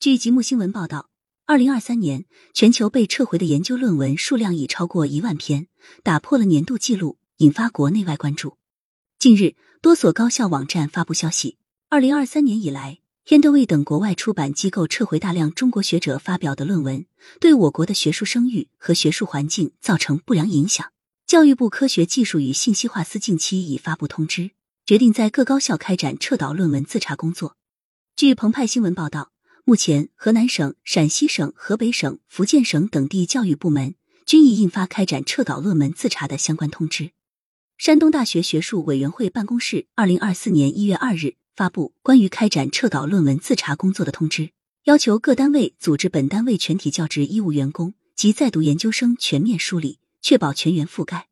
据吉木新闻报道，二零二三年全球被撤回的研究论文数量已超过一万篇，打破了年度纪录，引发国内外关注。近日，多所高校网站发布消息，二零二三年以来 h e n d e 等国外出版机构撤回大量中国学者发表的论文，对我国的学术声誉和学术环境造成不良影响。教育部科学技术与信息化司近期已发布通知，决定在各高校开展撤导论文自查工作。据澎湃新闻报道。目前，河南省、陕西省、河北省、福建省等地教育部门均已印发开展撤稿论文自查的相关通知。山东大学学术委员会办公室二零二四年一月二日发布关于开展撤稿论文自查工作的通知，要求各单位组织本单位全体教职医务员工及在读研究生全面梳理，确保全员覆盖。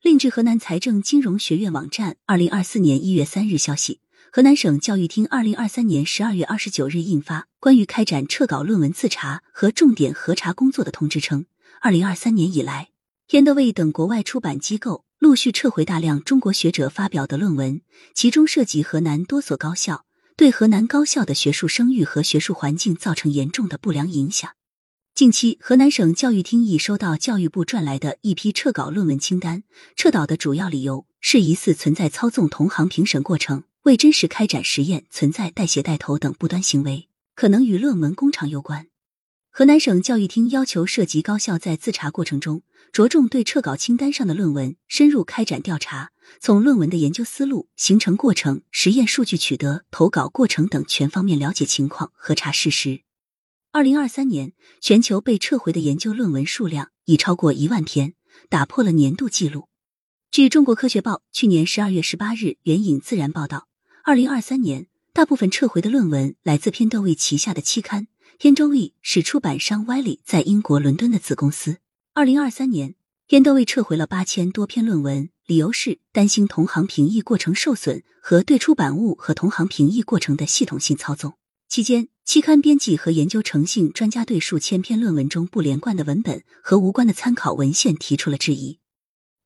另据河南财政金融学院网站二零二四年一月三日消息。河南省教育厅二零二三年十二月二十九日印发关于开展撤稿论文自查和重点核查工作的通知称，二零二三年以来，天德卫等国外出版机构陆续撤回大量中国学者发表的论文，其中涉及河南多所高校，对河南高校的学术声誉和学术环境造成严重的不良影响。近期，河南省教育厅已收到教育部转来的一批撤稿论文清单，撤稿的主要理由是疑似存在操纵同行评审过程。为真实开展实验，存在带血带头等不端行为，可能与论文工厂有关。河南省教育厅要求涉及高校在自查过程中，着重对撤稿清单上的论文深入开展调查，从论文的研究思路、形成过程、实验数据取得、投稿过程等全方面了解情况，核查事实。二零二三年，全球被撤回的研究论文数量已超过一万篇，打破了年度纪录。据中国科学报去年十二月十八日援引《自然》报道。二零二三年，大部分撤回的论文来自偏德卫旗下的期刊。偏德卫是出版商 Wiley 在英国伦敦的子公司。二零二三年，偏德卫撤回了八千多篇论文，理由是担心同行评议过程受损和对出版物和同行评议过程的系统性操纵。期间，期刊编辑和研究诚信专家对数千篇论文中不连贯的文本和无关的参考文献提出了质疑。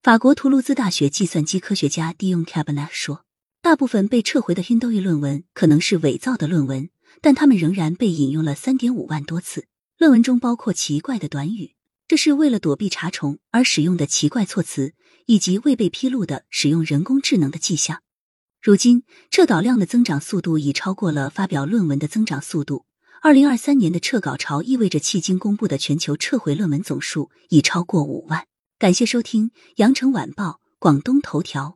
法国图卢兹大学计算机科学家 Dion Cabana 说。大部分被撤回的 Hindu 论文可能是伪造的论文，但他们仍然被引用了三点五万多次。论文中包括奇怪的短语，这是为了躲避查重而使用的奇怪措辞，以及未被披露的使用人工智能的迹象。如今，撤稿量的增长速度已超过了发表论文的增长速度。二零二三年的撤稿潮意味着，迄今公布的全球撤回论文总数已超过五万。感谢收听《羊城晚报》广东头条。